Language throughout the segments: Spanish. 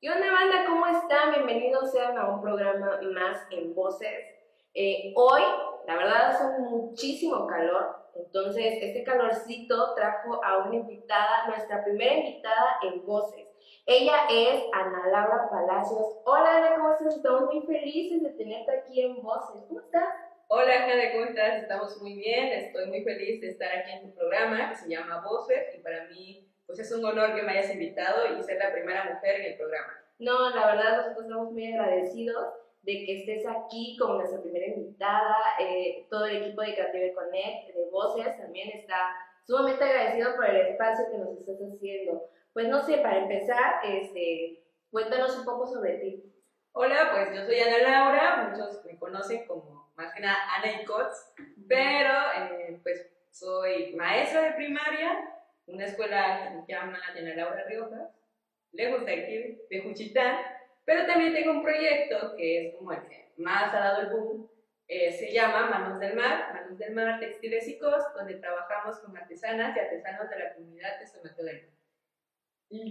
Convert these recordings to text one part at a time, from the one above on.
¿Qué onda, banda? ¿Cómo están? Bienvenidos sean a un programa más en Voces. Eh, hoy, la verdad, hace muchísimo calor, entonces este calorcito trajo a una invitada, nuestra primera invitada en Voces. Ella es Ana Laura Palacios. Hola, Ana, ¿cómo estás? Estamos muy felices de tenerte aquí en Voces. ¿Cómo estás? Hola, Jade, ¿cómo estás? Estamos muy bien, estoy muy feliz de estar aquí en tu programa que se llama Voces y para mí pues es un honor que me hayas invitado y ser la primera mujer en el programa. No, la verdad nosotros estamos muy agradecidos de que estés aquí como nuestra primera invitada, eh, todo el equipo de Creative Connect, de Voces, también está sumamente agradecido por el espacio que nos estás haciendo. Pues no sé, para empezar, este, cuéntanos un poco sobre ti. Hola, pues yo soy Ana Laura, muchos me conocen como más que nada Ana Icots, pero eh, pues soy maestra de primaria, una escuela que se llama Ana Laura Riojas, lejos de aquí, de Juchitán, pero también tengo un proyecto que es como el que más ha dado el boom, eh, se llama Manos del Mar, Manos del Mar Textiles y Cos, donde trabajamos con artesanas y artesanos de la comunidad de San Mateo del Mar.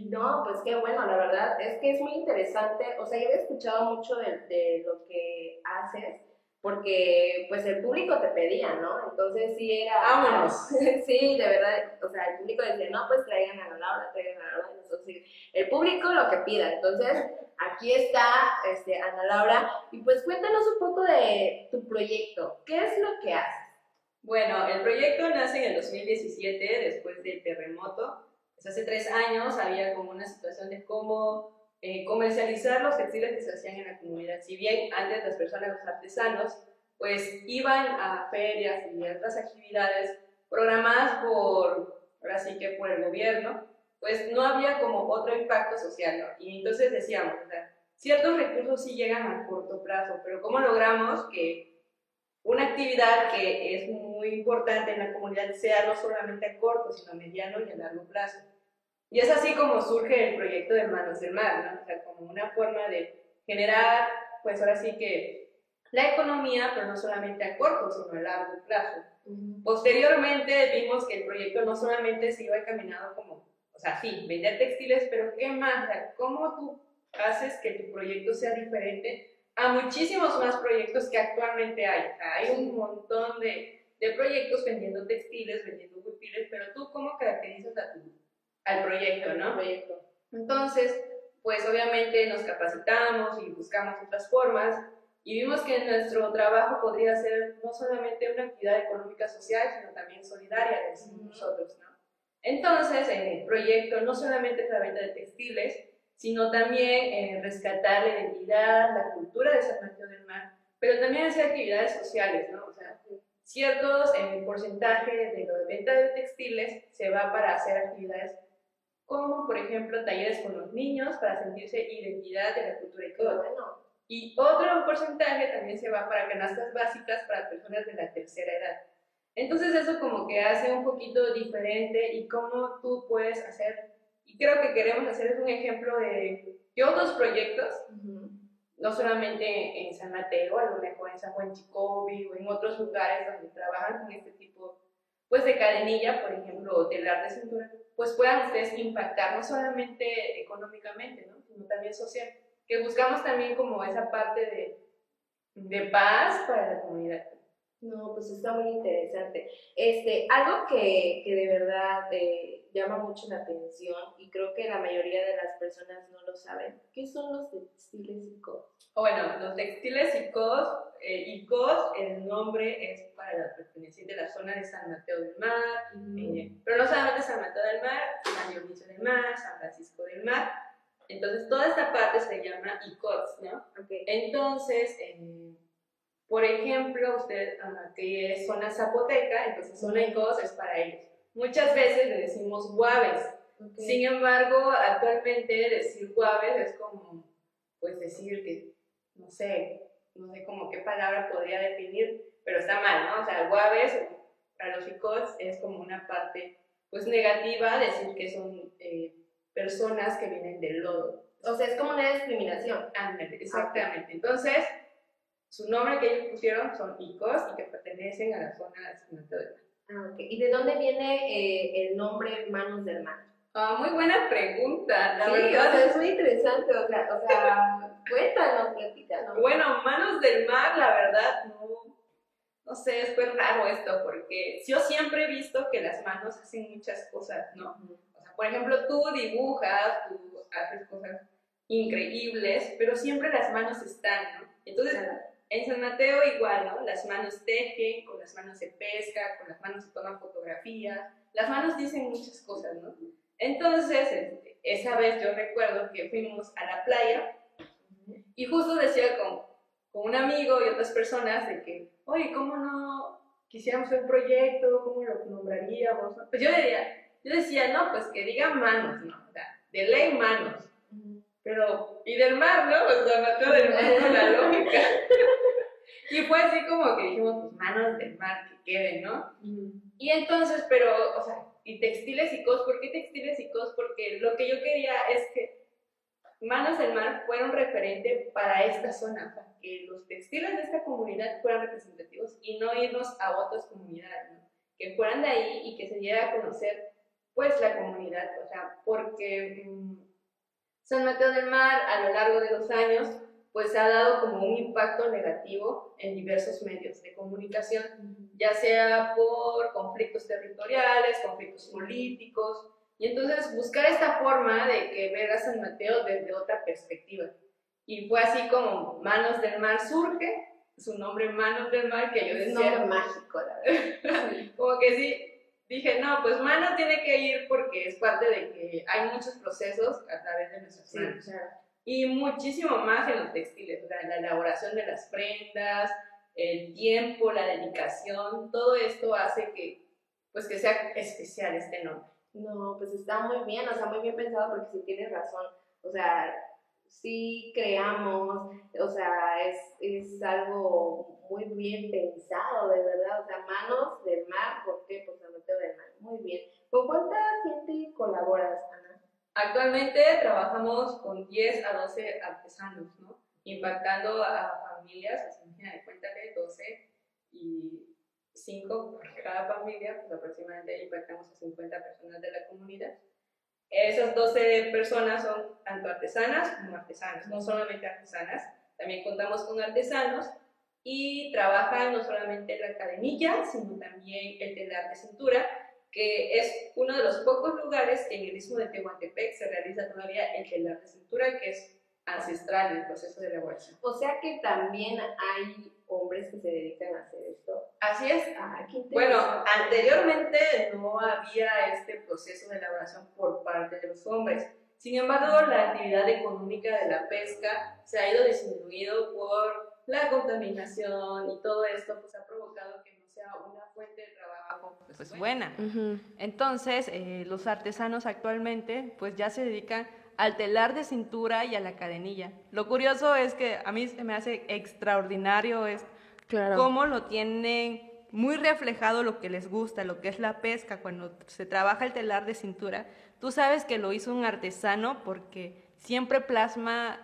No, pues qué bueno, la verdad es que es muy interesante, o sea, yo he escuchado mucho de, de lo que haces, porque pues el público te pedía, ¿no? Entonces sí era... ¡Vámonos! sí, de verdad, o sea, el público decía, no, pues traigan a la Laura, traigan a la Laura, entonces el público lo que pida, entonces aquí está este, Ana Laura, y pues cuéntanos un poco de tu proyecto, ¿qué es lo que haces? Bueno, el proyecto nace en el 2017, después del terremoto, pues hace tres años había como una situación de cómo eh, comercializar los textiles que se hacían en la comunidad. Si bien antes las personas, los artesanos, pues iban a ferias y otras actividades programadas por, ahora sí que por el gobierno, pues no había como otro impacto social, ¿no? Y entonces decíamos, ciertos recursos sí llegan a corto plazo, pero ¿cómo logramos que una actividad que es muy importante en la comunidad sea no solamente a corto, sino a mediano y a largo plazo? Y es así como surge el proyecto de Manos del Mar, ¿no? O sea, como una forma de generar, pues ahora sí que la economía, pero no solamente a corto, sino a largo plazo. Posteriormente vimos que el proyecto no solamente se iba encaminado como, o sea, sí, vender textiles, pero ¿qué más? ¿Cómo tú haces que tu proyecto sea diferente a muchísimos más proyectos que actualmente hay? O sea, hay un montón de, de proyectos vendiendo textiles, vendiendo huipiles, pero tú cómo caracterizas a tu al proyecto, ¿no? Proyecto. Entonces, pues obviamente nos capacitamos y buscamos otras formas y vimos que nuestro trabajo podría ser no solamente una actividad económica social, sino también solidaria, decimos nosotros, ¿no? Entonces, en el proyecto no solamente es la venta de textiles, sino también eh, rescatar la identidad, la cultura de San Mateo del Mar, pero también hacer actividades sociales, ¿no? O sea, ciertos eh, porcentaje de de venta de textiles se va para hacer actividades como por ejemplo talleres con los niños para sentirse identidad de la cultura y todo. Bueno, Y otro porcentaje también se va para canastas básicas para personas de la tercera edad. Entonces eso como que hace un poquito diferente y cómo tú puedes hacer, y creo que queremos hacer es un ejemplo de que otros proyectos, no solamente en San Mateo, a lo mejor en San Juan Chicobi o en otros lugares donde trabajan con este tipo pues de cadenilla, por ejemplo, telar de cintura, pues puedan ustedes impactar no solamente económicamente, ¿no? sino también social, que buscamos también como esa parte de, de paz para la comunidad. No, pues está muy interesante. Este, algo que, que de verdad eh, llama mucho la atención y creo que la mayoría de las personas no lo saben, ¿qué son los textiles y cos? Bueno, los textiles ICOS, eh, ICOS, el nombre es para la perteneciente de la zona de San Mateo del Mar, eh, pero no solamente San Mateo del Mar, San Dionisio del Mar, San Francisco del Mar. Entonces, toda esta parte se llama ICOS, ¿no? Okay. Entonces, eh, por ejemplo, usted ah, que es zona zapoteca, entonces zona ICOS es para ellos. Muchas veces le decimos guaves. Okay. Sin embargo, actualmente decir guaves es como, pues decir que, no sé, no sé como qué palabra podría definir, pero está mal, ¿no? O sea, guaves para los ICOS es como una parte, pues negativa, decir que son eh, personas que vienen del lodo. O sea, es como una discriminación. Ándale, exactamente. Entonces, su nombre que ellos pusieron son ICOS y que pertenecen a la zona de Ah, ok. ¿Y de dónde viene eh, el nombre Manos del Mar? Ah, muy buena pregunta, la sí, verdad. o sea, es muy interesante, o sea, o sea cuéntanos, platícanos. Bueno, Manos del Mar, la verdad, no, no sé, es pues raro esto, porque yo siempre he visto que las manos hacen muchas cosas, ¿no? O sea, por ejemplo, tú dibujas, tú haces cosas increíbles, pero siempre las manos están, ¿no? Entonces, en San Mateo igual, ¿no? Las manos tejen, con las manos se pesca, con las manos se toman fotografías, las manos dicen muchas cosas, ¿no? Entonces, esa vez yo recuerdo que fuimos a la playa y justo decía con, con un amigo y otras personas de que, oye, ¿cómo no quisiéramos un proyecto? ¿Cómo lo nombraríamos? Pues yo decía, yo decía, no, pues que digan manos, ¿no? O sea, de ley manos. Pero, y del mar, ¿no? Pues la mató del mar con la lógica. y fue así como que dijimos, pues manos del mar que queden, ¿no? Y entonces, pero, o sea, y textiles y cos, ¿por qué textiles y cos? Porque lo que yo quería es que Manos del Mar fuera un referente para esta zona, para que los textiles de esta comunidad fueran representativos y no irnos a otras comunidades, ¿no? que fueran de ahí y que se diera a conocer pues la comunidad, o sea, porque mmm, San Mateo del Mar a lo largo de los años pues ha dado como un impacto negativo en diversos medios de comunicación, ya sea por conflictos territoriales, conflictos políticos, y entonces buscar esta forma de que ver a San Mateo desde otra perspectiva. Y fue así como Manos del Mar surge, su nombre Manos del Mar, que yo decía... Es nombre mágico, la verdad. como que sí, dije, no, pues Manos tiene que ir porque es parte de que hay muchos procesos a través de nuestras manos. Sí, claro. Y muchísimo más en los textiles, o la elaboración de las prendas, el tiempo, la dedicación, todo esto hace que, pues, que sea especial este nombre. No, pues está muy bien, o sea, muy bien pensado porque sí tienes razón. O sea, sí creamos, o sea, es, es algo muy bien pensado, de verdad. O sea, manos del mar, ¿por qué? Pues San Mateo del Mar. Muy bien. ¿Con cuánta gente colaboras? Actualmente trabajamos con 10 a 12 artesanos, ¿no? Impactando a familias, así que 12 y 5 por cada familia, pues aproximadamente impactamos a 50 personas de la comunidad. Esas 12 personas son tanto artesanas como artesanos, no solamente artesanas, también contamos con artesanos y trabajan no solamente la cadenilla, sino también el telar de cintura, que es uno de los pocos lugares que en el istmo de Tehuantepec se realiza todavía el telar de cintura, que es ancestral en el proceso de elaboración. O sea que también hay hombres que se dedican a hacer esto. Así es. Ah, Bueno, anteriormente no había este proceso de elaboración por parte de los hombres. Sin embargo, la actividad económica de la pesca se ha ido disminuyendo por la contaminación y todo esto pues ha provocado que no sea una fuente de trabajo pues, buena. Ujú. Entonces, eh, los artesanos actualmente pues ya se dedican al telar de cintura y a la cadenilla. Lo curioso es que a mí se me hace extraordinario es Claro. cómo lo tienen muy reflejado lo que les gusta, lo que es la pesca, cuando se trabaja el telar de cintura. Tú sabes que lo hizo un artesano porque siempre plasma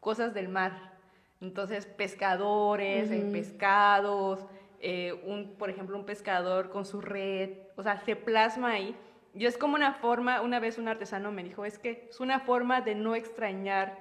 cosas del mar. Entonces, pescadores, Ujú. pescados, eh, un, por ejemplo, un pescador con su red, o sea, se plasma ahí. Y es como una forma, una vez un artesano me dijo, es que es una forma de no extrañar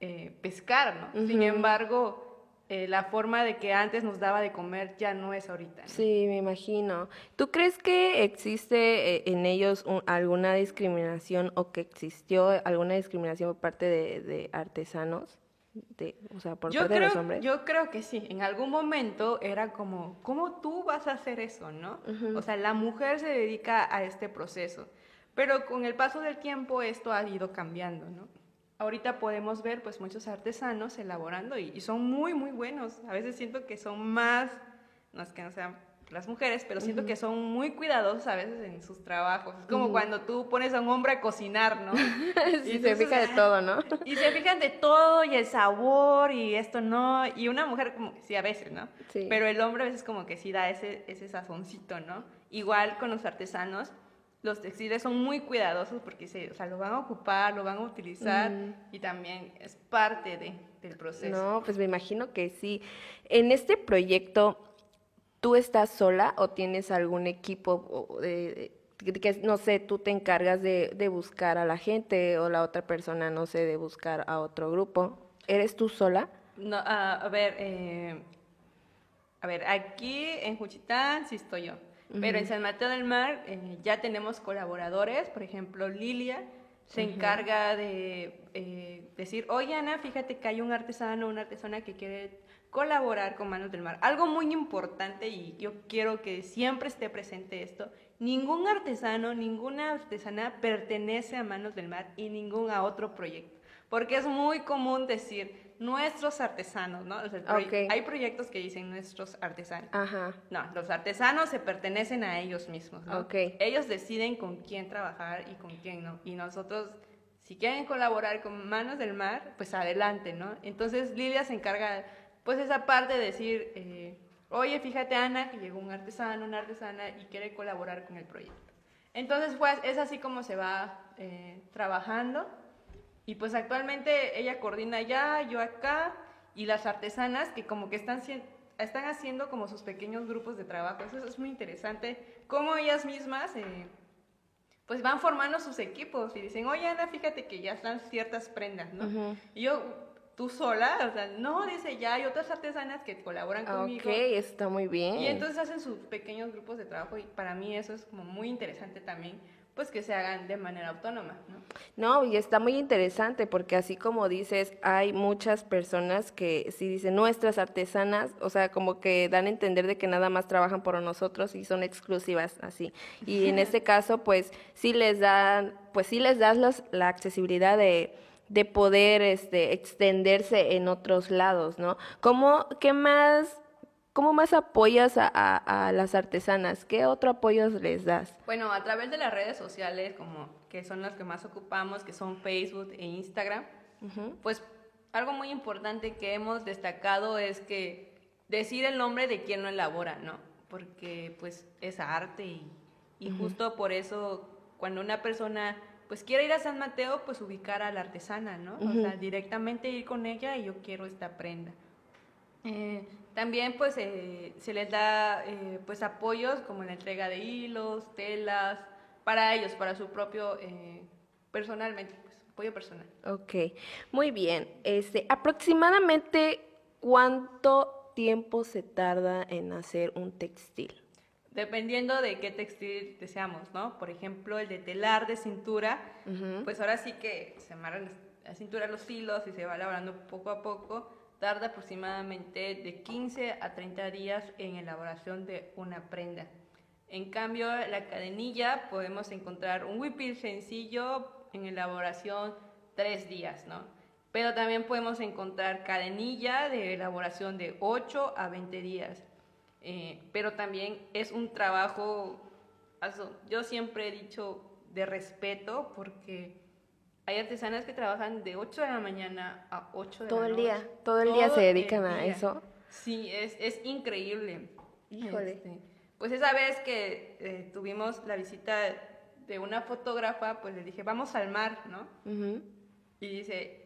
eh, pescar, ¿no? Sin embargo, eh, la forma de que antes nos daba de comer ya no es ahorita. ¿no? Sí, me imagino. ¿Tú crees que existe eh, en ellos un- alguna discriminación o que existió alguna discriminación por parte de, de artesanos? De, o sea, por Yo parte de creo, los hombres. yo creo que sí, en algún momento era como, ¿cómo tú vas a hacer eso, no? O sea, la mujer se dedica a este proceso, pero con el paso del tiempo esto ha ido cambiando, ¿no? Ahorita podemos ver pues muchos artesanos elaborando y, y son muy, muy buenos. A veces siento que son más, no es que no sean las mujeres, pero siento que son muy cuidadosos a veces en sus trabajos. Es como cuando tú pones a un hombre a cocinar, ¿no? sí, se fija de todo, ¿no? Y se fijan de todo y el sabor y esto no. Y una mujer como que sí a veces, ¿no? Sí. Pero el hombre a veces como que sí da ese, ese sazoncito, ¿no? Igual con los artesanos, los textiles son muy cuidadosos porque se, o sea, lo van a ocupar, lo van a utilizar y también es parte de, del proceso. No, pues me imagino que sí. En este proyecto, ¿tú estás sola o tienes algún equipo de- que, no sé, tú te encargas de, de, buscar a la gente o la otra persona, no sé, de buscar a otro grupo. ¿Eres tú sola? No, a ver, eh, a ver, aquí en Juchitán sí estoy yo, pero en San Mateo del Mar eh, ya tenemos colaboradores, por ejemplo, Lilia se encarga de eh, decir, oye Ana, fíjate que hay un artesano, una artesana que quiere colaborar con Manos del Mar. Algo muy importante y yo quiero que siempre esté presente esto, ningún artesano, ninguna artesana pertenece a Manos del Mar y ningún a otro proyecto, porque es muy común decir, nuestros artesanos, ¿no? Hay proyectos que dicen nuestros artesanos. Ajá. No, los artesanos se pertenecen a ellos mismos, ¿no? Ellos deciden con quién trabajar y con quién no. Y nosotros, si quieren colaborar con Manos del Mar, pues adelante, ¿no? Entonces Lilia se encarga, pues esa parte de decir, eh, oye, fíjate Ana, que llegó un artesano, una artesana y quiere colaborar con el proyecto. Entonces, pues es así como se va eh, trabajando. Y pues actualmente ella coordina allá, yo acá, y las artesanas que como que están, están haciendo como sus pequeños grupos de trabajo. Eso es muy interesante, cómo ellas mismas eh, pues van formando sus equipos y dicen, oye Ana, fíjate que ya están ciertas prendas, ¿no? Y yo, tú sola, o sea, no, dice, ya hay otras artesanas que colaboran conmigo. Ok, está muy bien. Y entonces hacen sus pequeños grupos de trabajo y para mí eso es como muy interesante también pues que se hagan de manera autónoma, ¿no? No, y está muy interesante porque así como dices, hay muchas personas que si dicen nuestras artesanas, o sea, como que dan a entender de que nada más trabajan por nosotros y son exclusivas así. Y en este caso, pues sí les dan, pues sí les das la accesibilidad de de poder este, extenderse en otros lados, ¿no? ¿Cómo, qué más ¿Cómo más apoyas a, las artesanas? ¿Qué otro apoyo les das? Bueno, a través de las redes sociales, como que son las que más ocupamos, que son Facebook e Instagram, pues algo muy importante que hemos destacado es que decir el nombre de quien lo elabora, ¿no? Porque pues es arte y, justo por eso cuando una persona pues quiere ir a San Mateo, pues ubicar a la artesana, ¿no? O sea, directamente ir con ella y yo quiero esta prenda. Eh, también pues eh, se les da eh, pues apoyos como la entrega de hilos, telas, para ellos, para su propio, eh, personalmente, pues apoyo personal. Ok, muy bien. Este, aproximadamente cuánto tiempo se tarda en hacer un textil? Dependiendo de qué textil deseamos, ¿no? Por ejemplo, el de telar de cintura, pues ahora sí que se amarran la cintura los hilos y se va elaborando poco a poco tarda aproximadamente de 15 a 30 días en elaboración de una prenda. En cambio, la cadenilla podemos encontrar un huipil sencillo en elaboración 3 días, ¿no? Pero también podemos encontrar cadenilla de elaboración de 8 a 20 días. Eh, pero también es un trabajo, yo siempre he dicho, de respeto porque hay artesanas que trabajan de 8 de la mañana a 8 de todo la noche. Todo el día, todo el día se dedican a eso. Sí, es, es increíble. Híjole. Este, pues esa vez que eh, tuvimos la visita de una fotógrafa, pues le dije, vamos al mar, ¿no? Y dice,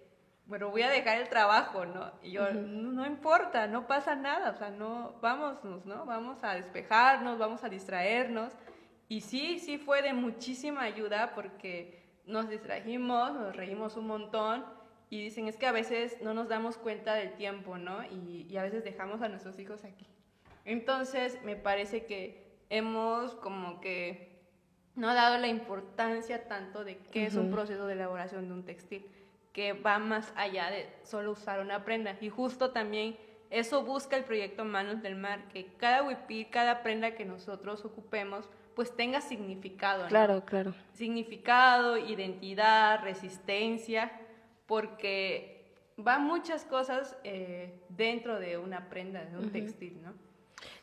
bueno, voy a dejar el trabajo, ¿no? Y yo, no, no, importa, no pasa nada, o sea, no, vámonos, ¿no? Vamos a despejarnos, vamos a distraernos. Y sí, sí fue de muchísima ayuda porque nos distrajimos, nos reímos un montón y dicen es que a veces no nos damos cuenta del tiempo, ¿no? Y, a veces dejamos a nuestros hijos aquí. Entonces me parece que hemos como que no dado la importancia tanto de qué es un proceso de elaboración de un textil, que va más allá de solo usar una prenda. Y justo también eso busca el proyecto Manos del Mar, que cada huipil, cada prenda que nosotros ocupemos, pues tenga significado. Claro, claro. Significado, identidad, resistencia, porque van muchas cosas eh, dentro de una prenda, de un textil, ¿no?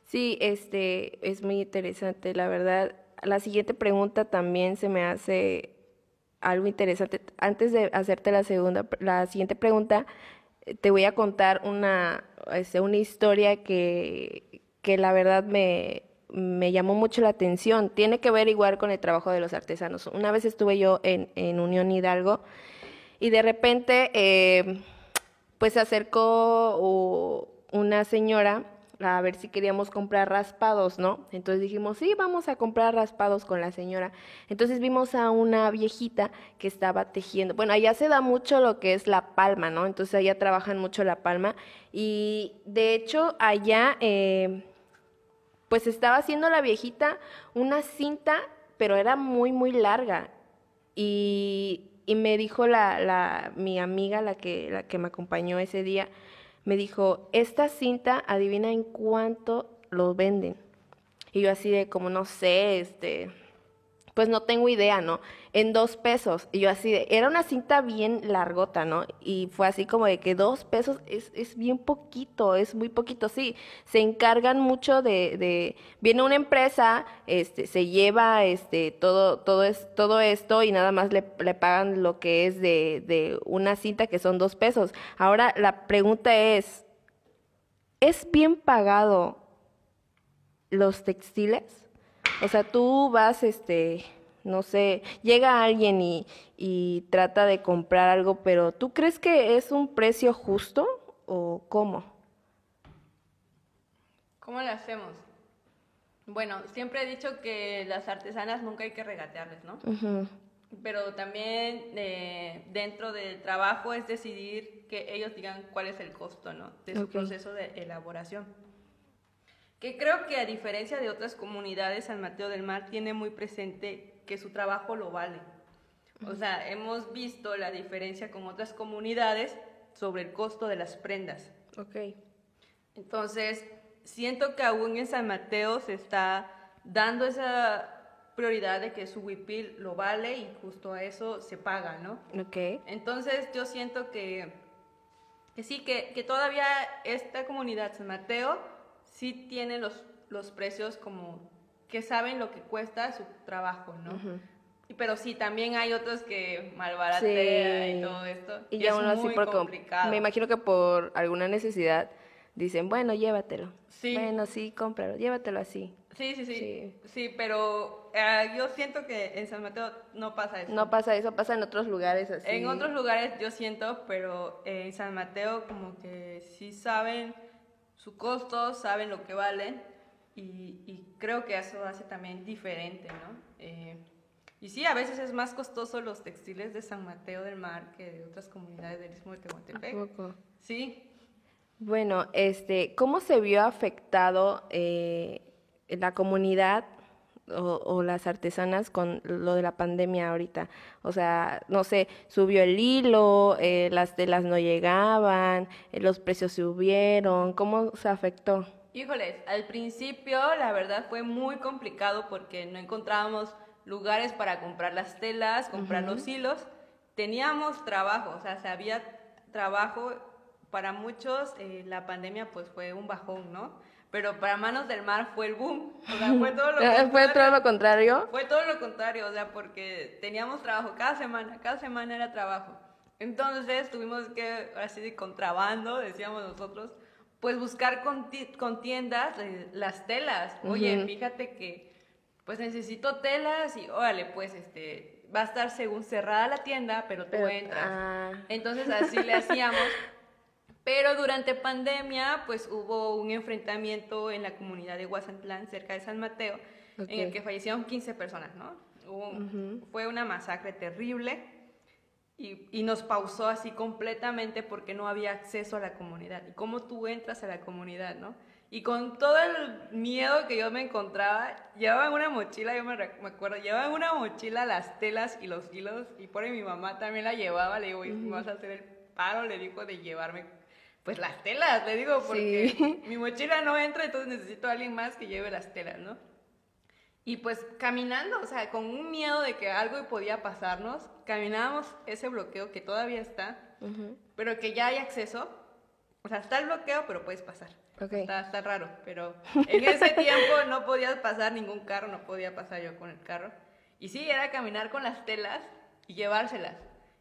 Sí, este es muy interesante, la verdad. La siguiente pregunta también se me hace algo interesante. Antes de hacerte la segunda, la siguiente pregunta, te voy a contar una, este, una historia que, que la verdad me, me llamó mucho la atención. Tiene que ver igual con el trabajo de los artesanos. Una vez estuve yo en, en Unión Hidalgo y de repente eh, pues se acercó una señora a ver si queríamos comprar raspados, ¿no? Entonces dijimos, sí, vamos a comprar raspados con la señora. Entonces vimos a una viejita que estaba tejiendo. Bueno, allá se da mucho lo que es la palma, ¿no? Entonces allá trabajan mucho la palma. Y de hecho allá, eh, pues estaba haciendo la viejita una cinta, pero era muy, muy larga. Y, y me dijo la, la, mi amiga, la que, la que me acompañó ese día, me dijo, esta cinta, adivina en cuánto lo venden. Y yo así de como, no sé, este, pues no tengo idea, ¿no? En dos pesos. Y yo así, de, era una cinta bien largota, ¿no? Y fue así como de que dos pesos es, es bien poquito, es muy poquito, sí. Se encargan mucho de, de, viene una empresa, este, se lleva este, todo, todo, es, todo esto y nada más le, le pagan lo que es de, de una cinta que son dos pesos. Ahora la pregunta es, ¿es bien pagado los textiles? O sea, tú vas, este, no sé, llega alguien y, y trata de comprar algo, pero ¿tú crees que es un precio justo o cómo? ¿Cómo lo hacemos? Bueno, siempre he dicho que las artesanas nunca hay que regatearles, ¿no? Pero también eh, dentro del trabajo es decidir que ellos digan cuál es el costo, ¿no? De su proceso de elaboración. Que creo que a diferencia de otras comunidades, San Mateo del Mar tiene muy presente que su trabajo lo vale. O sea, hemos visto la diferencia con otras comunidades sobre el costo de las prendas. Ok. Entonces, siento que aún en San Mateo se está dando esa prioridad de que su huipil lo vale y justo a eso se paga, ¿no? Ok. Entonces, yo siento que, que sí, que, que todavía esta comunidad San Mateo sí tiene los, los precios como que saben lo que cuesta su trabajo, ¿no? Pero sí, también hay otros que malbaratean Sí. y todo esto. Y y ya es uno así muy por com- complicado. me imagino que por alguna necesidad dicen, bueno, llévatelo. Sí. Bueno, sí, cómpralo, llévatelo así. Sí, sí, sí. Sí. Sí, pero eh, yo siento que en San Mateo no pasa eso. No pasa eso, pasa en otros lugares así. En otros lugares yo siento, pero en San Mateo como que sí saben su costo, saben lo que valen y, y creo que eso hace también diferente, ¿no? Eh, y sí, a veces es más costoso los textiles de San Mateo del Mar que de otras comunidades del Istmo de ¿A Tehuantepec. poco? Sí, Bueno, este, ¿cómo se vio afectado eh, la comunidad o, o las artesanas con lo de la pandemia ahorita? O sea, no sé, subió el hilo, eh, las telas no llegaban, eh, los precios subieron, ¿cómo se afectó? Híjoles, al principio la verdad fue muy complicado porque no encontrábamos lugares para comprar las telas, comprar los hilos. Teníamos trabajo, o sea, se había trabajo. Para muchos eh, la pandemia pues fue un bajón, ¿no? Pero para Manos del Mar fue el boom. O sea, fue todo lo ¿Fue contrario. todo lo contrario? Fue todo lo contrario, o sea, porque teníamos trabajo cada semana, cada semana era trabajo. Entonces tuvimos que, así de contrabando, decíamos nosotros, pues buscar con, con tiendas eh, las telas. Oye, Ujú. fíjate que pues necesito telas y órale, pues este, va a estar según cerrada la tienda, pero tú Pero- entras. ah, Entonces así le hacíamos. Pero durante pandemia, pues hubo un enfrentamiento en la comunidad de Guasantlán, cerca de San Mateo, en el que fallecieron 15 personas, ¿no? Hubo un- Ujú. Fue una masacre terrible y, y nos pausó así completamente porque no había acceso a la comunidad. ¿Y cómo tú entras a la comunidad, no? Y con todo el miedo que yo me encontraba, llevaba en una mochila, yo me, me acuerdo, llevaba en una mochila las telas y los hilos, y por ahí mi mamá también la llevaba, le digo, "Oye, ¿me vas a hacer el paro? Le dijo de llevarme, pues las telas, le digo, porque Sí. mi mochila no entra, entonces necesito a alguien más que lleve las telas, ¿no? Y pues caminando, o sea, con un miedo de que algo podía pasarnos, caminábamos ese bloqueo que todavía está, pero que ya hay acceso. O sea, está el bloqueo, pero puedes pasar. Ok. Está, está raro, pero en ese tiempo no podías pasar ningún carro, no podía pasar yo con el carro. Y sí, era caminar con las telas y llevárselas.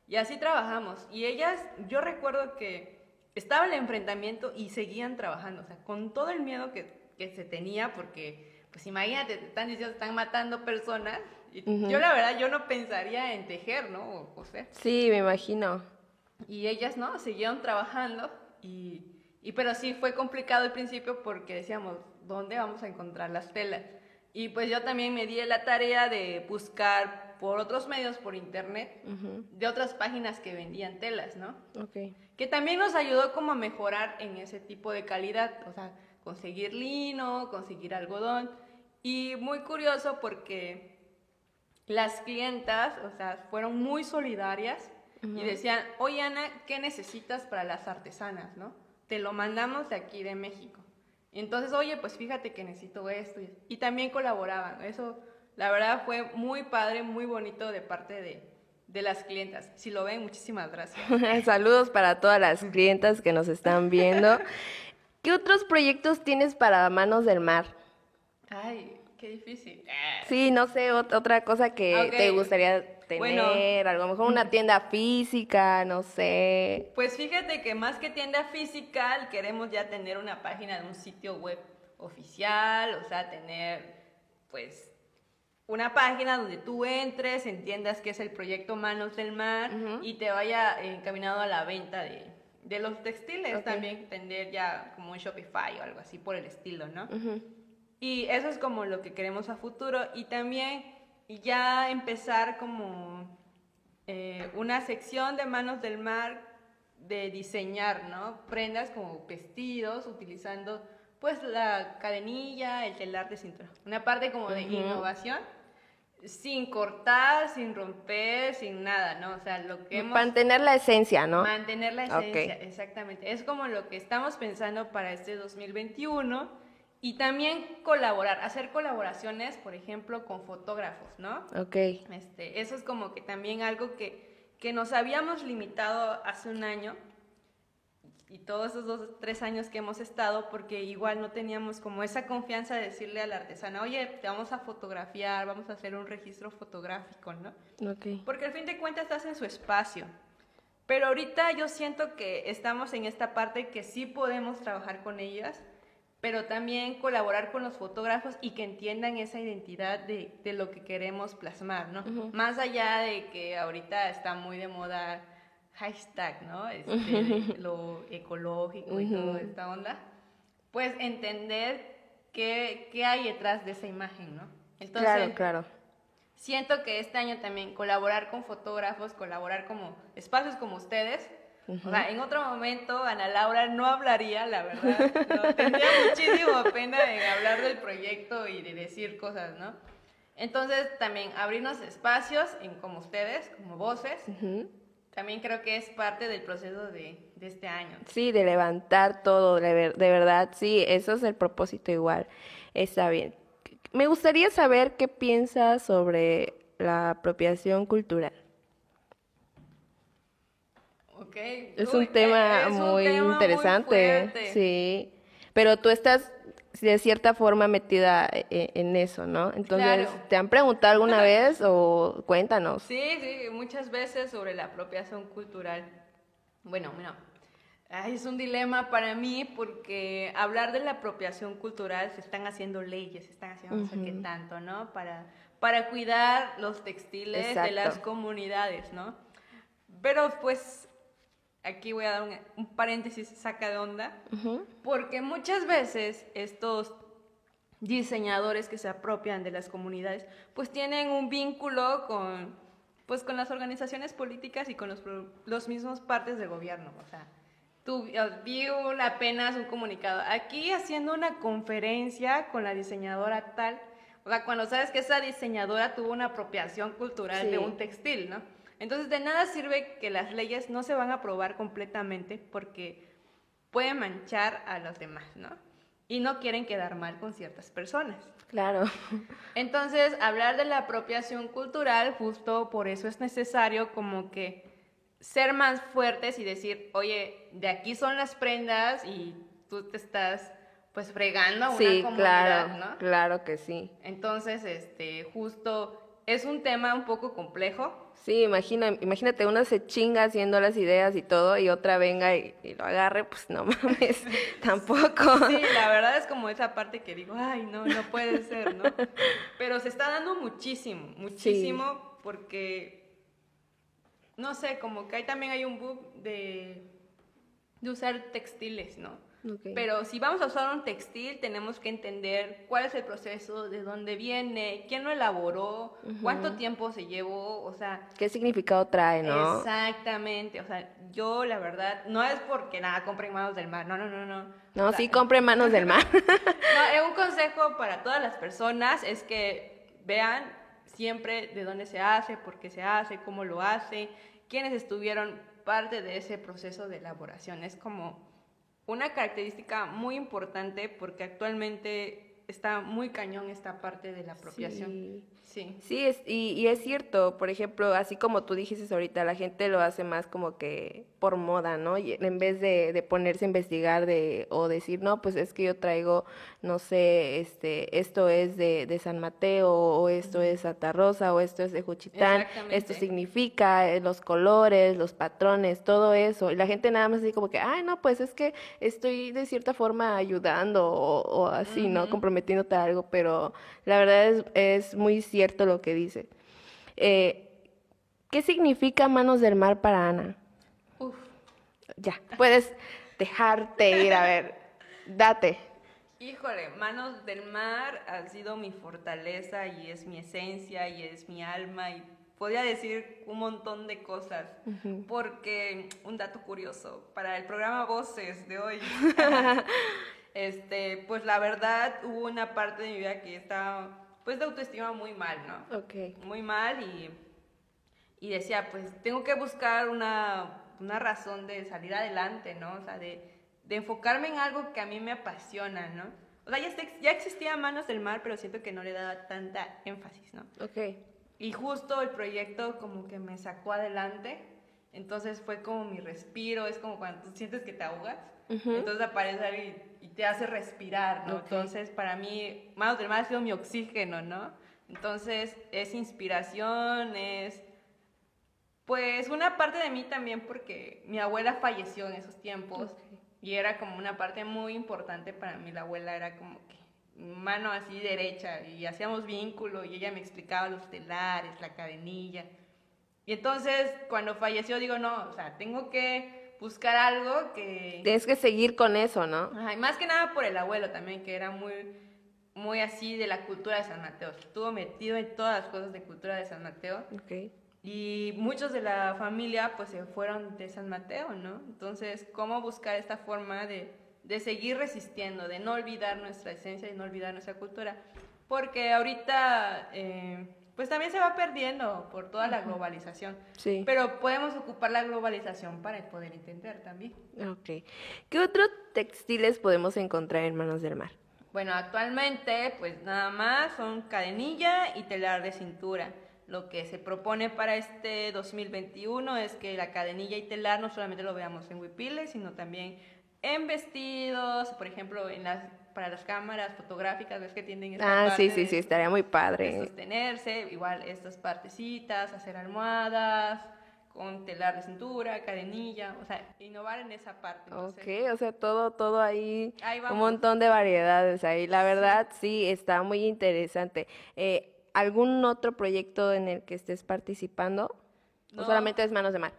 Y así trabajamos. Y ellas, yo recuerdo que estaba el enfrentamiento y seguían trabajando, o sea, con todo el miedo que, que se tenía, porque, pues imagínate, te están diciendo, están matando personas. Y yo la verdad, yo no pensaría en tejer, ¿no? O, o sea, Sí, me imagino. y ellas, ¿no? Siguieron trabajando y, Y pero sí fue complicado al principio porque decíamos, ¿dónde vamos a encontrar las telas? Y pues yo también me di la tarea de buscar por otros medios, por internet, de otras páginas que vendían telas, ¿no? Ok. Que también nos ayudó como a mejorar en ese tipo de calidad, o sea, conseguir lino, conseguir algodón. Y muy curioso porque las clientas, o sea, fueron muy solidarias y decían, oye Ana, ¿qué necesitas para las artesanas, no? Te lo mandamos de aquí de México. Entonces, oye, pues fíjate que necesito esto. Y también colaboraban. Eso, la verdad, fue muy padre, muy bonito de parte de, de las clientas. Si lo ven, muchísimas gracias. Saludos para todas las clientas que nos están viendo. ¿Qué otros proyectos tienes para Manos del Mar? Ay, qué difícil. Sí, no sé, otra cosa que te gustaría tener, a lo mejor una tienda física, no sé. Pues fíjate que más que tienda física, queremos ya tener una página de un sitio web oficial, o sea, tener pues una página donde tú entres, entiendas qué es el proyecto Manos del Mar y te vaya encaminado a la venta de, de los textiles. También, tener ya como un Shopify o algo así por el estilo, ¿no? Y eso es como lo que queremos a futuro. Y también ya empezar como eh, una sección de manos del mar de diseñar, ¿no? Prendas como vestidos utilizando pues la cadenilla, el telar de cintura. Una parte como de innovación sin cortar, sin romper, sin nada, ¿no? O sea, lo que hemos... Mantener la esencia, ¿no? Mantener la esencia, exactamente. Es como lo que estamos pensando para este 2021 y también colaborar, hacer colaboraciones, por ejemplo, con fotógrafos, ¿no? Ok. Este, eso es como que también algo que, que nos habíamos limitado hace un año y todos esos dos, tres años que hemos estado, porque igual no teníamos como esa confianza de decirle al artesano, oye, te vamos a fotografiar, vamos a hacer un registro fotográfico, ¿no? Ok. Porque al fin de cuentas estás en su espacio. Pero ahorita yo siento que estamos en esta parte que sí podemos trabajar con ellas pero también colaborar con los fotógrafos y que entiendan esa identidad de, de lo que queremos plasmar, ¿no? Más allá de que ahorita está muy de moda hashtag, ¿no? Este, lo ecológico y toda esta onda, pues entender qué, qué, hay detrás de esa imagen, ¿no? Entonces, claro, claro. Siento que este año también colaborar con fotógrafos, colaborar como espacios como ustedes, o sea, en otro momento Ana Laura no hablaría, la verdad. Tendría muchísimo pena en hablar del proyecto y de decir cosas, ¿no? Entonces, también abrirnos espacios en, como ustedes, como voces, también creo que es parte del proceso de, de este año. Sí, de levantar todo, de, de verdad, sí, eso es el propósito igual. Está bien. Me gustaría saber qué piensas sobre la apropiación cultural. Es un tema muy interesante, sí. Pero tú estás de cierta forma metida e, e, en, eso, ¿no? Entonces, ¿te han preguntado alguna vez o cuéntanos? Sí, sí, muchas veces sobre la apropiación cultural. Bueno, mira, es un dilema para mí porque hablar de la apropiación cultural se están haciendo leyes, se están haciendo no sé qué tanto, ¿no? Para, para cuidar los textiles de las comunidades, ¿no? Pero pues aquí voy a dar un, paréntesis saca de onda, porque muchas veces estos diseñadores que se apropian de las comunidades, pues tienen un vínculo con, pues con las organizaciones políticas y con los, los mismos partes de gobierno. O sea, tu, vi apenas un comunicado, aquí haciendo una conferencia con la diseñadora tal, o sea, cuando sabes que esa diseñadora tuvo una apropiación cultural de un textil, ¿no? Entonces, de nada sirve que las leyes no se van a aprobar completamente porque pueden manchar a los demás, ¿no? Y no quieren quedar mal con ciertas personas. Claro. Entonces, hablar de la apropiación cultural, justo por eso es necesario como que ser más fuertes y decir, oye, de aquí son las prendas y tú te estás pues fregando a una sí, comunidad, claro, ¿no? Claro que sí. Entonces, este, justo es un tema un poco complejo, Sí, imagino, imagínate, una se chinga haciendo las ideas y todo y otra venga y, lo agarre, pues no mames, tampoco. Sí, la verdad es como esa parte que digo, ay, no, no puede ser, ¿no? Pero se está dando muchísimo, muchísimo, porque, no sé, como que ahí también hay un book de, de usar textiles, ¿no? Pero si vamos a usar un textil, tenemos que entender cuál es el proceso, de dónde viene, quién lo elaboró, cuánto tiempo se llevó, o sea... ¿Qué significado trae, no? Exactamente, o sea, yo la verdad, no es porque nada, compren manos del mar, no, no, no, no. No, sí, compren manos del mar. no, un consejo para todas las personas es que vean siempre de dónde se hace, por qué se hace, cómo lo hace, quiénes estuvieron parte de ese proceso de elaboración. Es como una característica muy importante porque actualmente está muy cañón esta parte de la apropiación. Sí, sí es, y, es cierto, por ejemplo, así como tú dijiste ahorita, la gente lo hace más como que por moda, ¿no? Y en vez de, ponerse a investigar de, o decir, no, pues es que yo traigo, no sé, este, esto es de, San Mateo, o esto es Santa Rosa, o esto es de Juchitán, esto significa eh, los colores, los patrones, todo eso. Y la gente nada más así como que, ay, no, pues es que estoy de cierta forma ayudando o, así, ¿no? A algo, pero la verdad es, es muy cierto lo que dice. Eh, ¿Qué significa manos del mar para Ana? Uf. Ya, puedes dejarte ir, a ver, date. Híjole, manos del mar ha sido mi fortaleza y es mi esencia y es mi alma y podría decir un montón de cosas, porque un dato curioso, para el programa Voces de hoy, este, pues la verdad hubo una parte de mi vida que estaba pues de autoestima muy mal, ¿no? Ok. Muy mal y, y decía, pues tengo que buscar una, una, razón de salir adelante, ¿no? O sea, de, de, enfocarme en algo que a mí me apasiona, ¿no? O sea, ya, ya existía Manos del Mar, pero siento que no le daba tanta énfasis, ¿no? Ok. Y justo el proyecto como que me sacó adelante, entonces fue como mi respiro, es como cuando tú sientes que te ahogas, entonces aparece y, y, te hace respirar, ¿no? Entonces, para mí, Manos del Mar ha sido mi oxígeno, ¿no? Entonces, es inspiración, es pues una parte de mí también porque mi abuela falleció en esos tiempos y era como una parte muy importante para mí. La abuela era como que mano así derecha y hacíamos vínculo y ella me explicaba los telares, la cadenilla. Y entonces cuando falleció digo, no, o sea, tengo que buscar algo que... Tienes que seguir con eso, ¿no? Ajá, y más que nada por el abuelo también, que era muy, muy así de la cultura de San Mateo. Estuvo metido en todas las cosas de cultura de San Mateo. Okay. Y muchos de la familia pues se fueron de San Mateo, ¿no? Entonces, ¿cómo buscar esta forma de, de seguir resistiendo, de no olvidar nuestra esencia y no olvidar nuestra cultura? Porque ahorita... Eh, pues también se va perdiendo por toda la globalización. Sí. Pero podemos ocupar la globalización para poder entender también. Ok. ¿Qué otros textiles podemos encontrar en Manos del Mar? Bueno, actualmente pues nada más son cadenilla y telar de cintura. Lo que se propone para este 2021 es que la cadenilla y telar no solamente lo veamos en huipiles, sino también en vestidos, por ejemplo, en las para las cámaras fotográficas, ves que tienen esta Ah, sí, sí, sí, estaría muy padre. sostenerse, igual estas partecitas, hacer almohadas con telar de cintura, cadenilla, o sea, innovar en esa parte. ok, o sea, todo, todo ahí, un montón de variedades ahí. La verdad, sí, está muy interesante. Eh, ¿Algún otro proyecto en el que estés participando? ¿O solamente es Manos de Mar?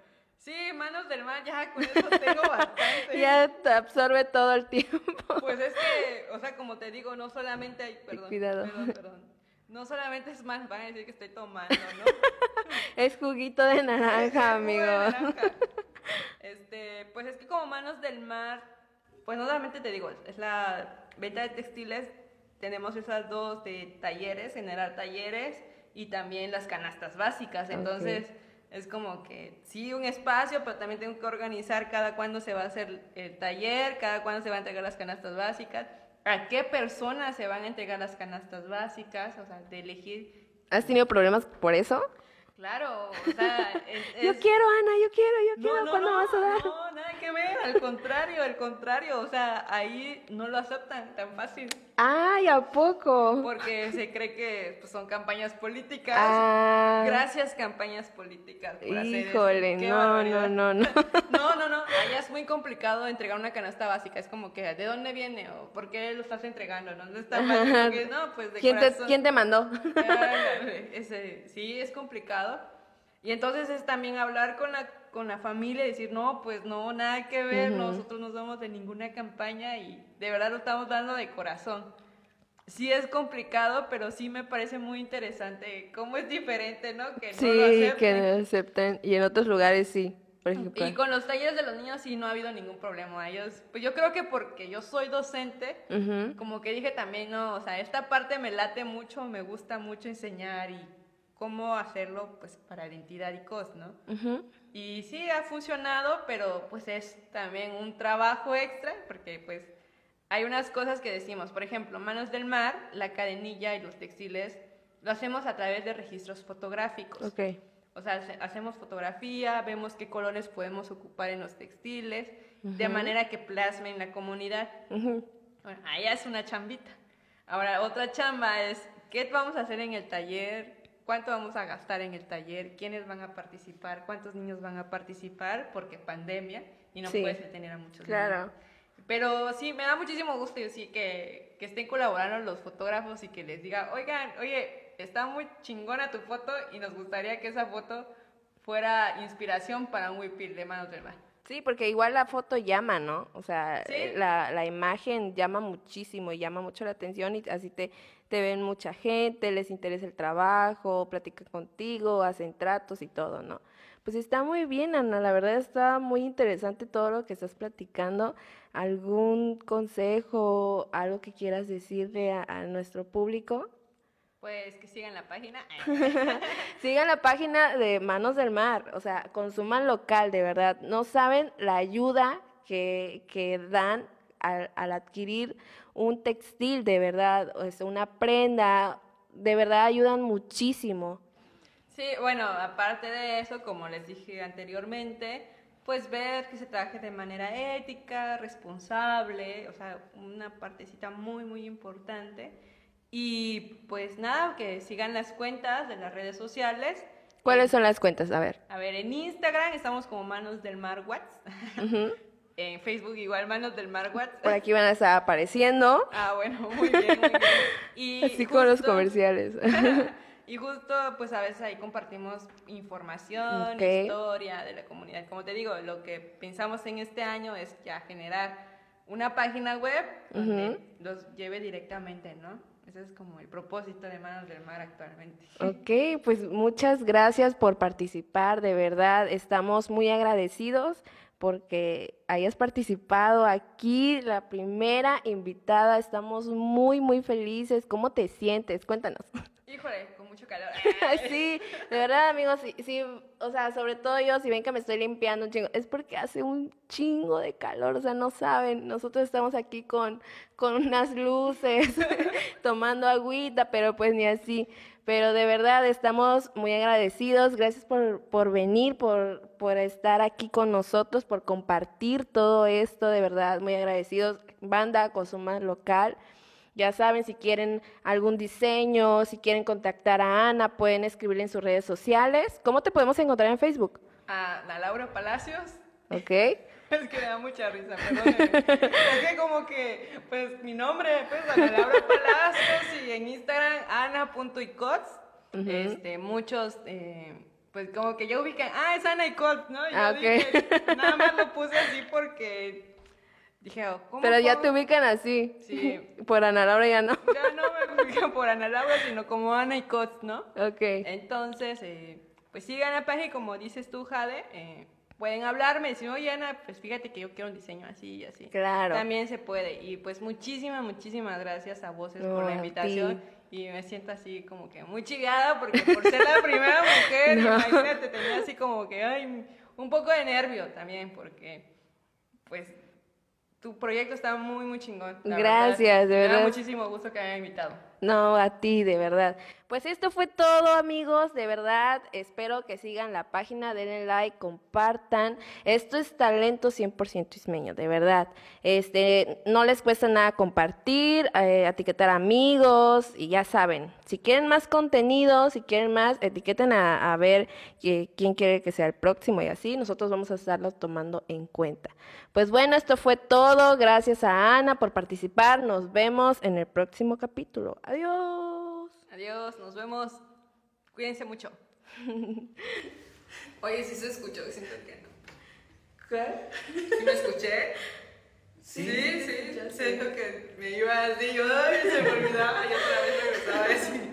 Sí, manos del mar, ya con eso tengo bastante. ya te absorbe todo el tiempo. Pues es que, o sea, como te digo, no solamente hay, perdón, Cuidado. perdón, perdón. No solamente es más, van a decir que estoy tomando, ¿no? es juguito de naranja, amigo. De naranja. Este, pues es que como manos del mar, pues no solamente te digo, es la venta de textiles, tenemos esas dos de talleres, generar talleres y también las canastas básicas. Entonces, es como que sí, un espacio, pero también tengo que organizar cada cuándo se va a hacer el taller, cada cuándo se van a entregar las canastas básicas, a qué personas se van a entregar las canastas básicas, o sea, de elegir. ¿Has tenido problemas por eso? Claro, o sea, yo quiero, Ana, yo quiero, yo quiero, ¿cuándo vas a dar? No, nada que ver, al contrario, al contrario, o sea, ahí no lo aceptan tan fácil. Ay, ¿a poco? Porque se cree que pues, son campañas políticas. Ah. Gracias, campañas políticas. Por Híjole, no, no, no, no. No, no, no. Allá es muy complicado entregar una canasta básica. Es como que, ¿de dónde viene? ¿O por qué lo estás entregando? ¿Dónde está Porque, no, pues de ¿Quién, te, ¿Quién te mandó? ese, sí, es complicado. Y entonces es también hablar con la con la familia y decir, no, pues no, nada que ver, nosotros no somos de ninguna campaña y de verdad lo estamos dando de corazón. Sí es complicado, pero sí me parece muy interesante cómo es diferente, ¿no? Que sí, no lo que no acepten y en otros lugares sí. Por ejemplo. Y con los talleres de los niños sí no ha habido ningún problema. Ellos, pues yo creo que porque yo soy docente, como que dije también, no, o sea, esta parte me late mucho, me gusta mucho enseñar y cómo hacerlo pues para identidad y cos, ¿no? Y sí ha funcionado, pero pues es también un trabajo extra porque pues hay unas cosas que decimos, por ejemplo, Manos del Mar, la cadenilla y los textiles lo hacemos a través de registros fotográficos. Okay. O sea, hacemos fotografía, vemos qué colores podemos ocupar en los textiles, de manera que plasmen la comunidad. Bueno, allá es una chambita. Ahora, otra chamba es, ¿qué vamos a hacer en el taller? cuánto vamos a gastar en el taller, quiénes van a participar, cuántos niños van a participar, porque pandemia y no puedes tener a muchos claro. Pero sí, me da muchísimo gusto yo sí que, que estén colaborando los fotógrafos y que les diga, oigan, oye, está muy chingona tu foto y nos gustaría que esa foto fuera inspiración para un whipil de Manos del Mar. Sí, porque igual la foto llama, ¿no? O sea, la, la, imagen llama muchísimo y llama mucho la atención y así te, te ven mucha gente, les interesa el trabajo, platican contigo, hacen tratos y todo, ¿no? Pues está muy bien, Ana, la verdad está muy interesante todo lo que estás platicando. ¿Algún consejo, algo que quieras decirle a, nuestro público? Pues que sigan la página. sigan la página de Manos del Mar, o sea, consuman local, de verdad. No saben la ayuda que, que dan al, adquirir un textil de verdad, o una prenda, de verdad ayudan muchísimo. Sí, bueno, aparte de eso, como les dije anteriormente, pues ver que se trabaje de manera ética, responsable, o sea, una partecita muy, muy importante. Y pues nada, que sigan las cuentas de las redes sociales. ¿Cuáles son las cuentas? A ver. A ver, en Instagram estamos como Manos del Mar Watts. En Facebook igual, Manos del Mar Watts. Por aquí van a estar apareciendo. Ah, bueno, muy bien, muy bien. Y Así con los comerciales. y justo, pues a veces ahí compartimos información, historia de la comunidad. Como te digo, lo que pensamos en este año es ya generar una página web donde los lleve directamente, ¿no? Ese es como el propósito de Manos del Mar actualmente. Ok, pues muchas gracias por participar, de verdad, estamos muy agradecidos porque hayas participado aquí, la primera invitada. Estamos muy, muy felices. ¿Cómo te sientes? Cuéntanos. Híjole, con mucho calor. sí, de verdad, amigos, sí, sí, o sea, sobre todo yo, si ven que me estoy limpiando un chingo, es porque hace un chingo de calor, o sea, no saben, nosotros estamos aquí con, con unas luces, tomando agüita, pero pues ni así. Pero de verdad estamos muy agradecidos. Gracias por, por venir, por, por estar aquí con nosotros, por compartir todo esto. De verdad, muy agradecidos. Banda Consuma Local. Ya saben, si quieren algún diseño, si quieren contactar a Ana, pueden escribirle en sus redes sociales. ¿Cómo te podemos encontrar en Facebook? A la Laura Palacios. Ok. Es que me da mucha risa, perdón. es que como que, pues mi nombre, pues Ana Laura Palacios y en Instagram ana.icots. este, muchos, eh, pues como que ya ubican, ah, es Ana Icots, ¿no? Yo ah, dije, nada más lo puse así porque dije, oh, ¿cómo Pero ya te ubican así. Sí. Por Ana Laura ya no. Ya no me ubican por Ana Laura, sino como Ana Icots, ¿no? Ok. Entonces, eh, pues sigan la página como dices tú, Jade, eh, pueden hablarme, decir, oye Ana, pues fíjate que yo quiero un diseño así y así. Claro. También se puede. Y pues muchísimas, muchísimas gracias a Voces por la invitación. Y me siento así como que muy chigada porque por ser la primera mujer, imagínate, tenía así como que, ay, un poco de nervio también porque, pues, tu proyecto está muy, muy chingón. Gracias, de verdad. Me da muchísimo gusto que me haya invitado. No, a ti, de verdad. Pues esto fue todo, amigos, de verdad. Espero que sigan la página, denle like, compartan. Esto es talento 100% ismeño, de verdad. Este, no les cuesta nada compartir, eh, etiquetar amigos y ya saben. Si quieren más contenido, si quieren más, etiqueten a, a ver quién quiere que sea el próximo y así. Nosotros vamos a estarlo tomando en cuenta. Pues bueno, esto fue todo. Gracias a Ana por participar. Nos vemos en el próximo capítulo. Adiós. Adiós, nos vemos. Cuídense mucho. Oye, sí se escuchó, siento que no. ¿Qué? ¿Sí me escuché? Sí, sí, escuchaste. siento que me iba así, yo se me olvidaba y otra vez regresaba a decir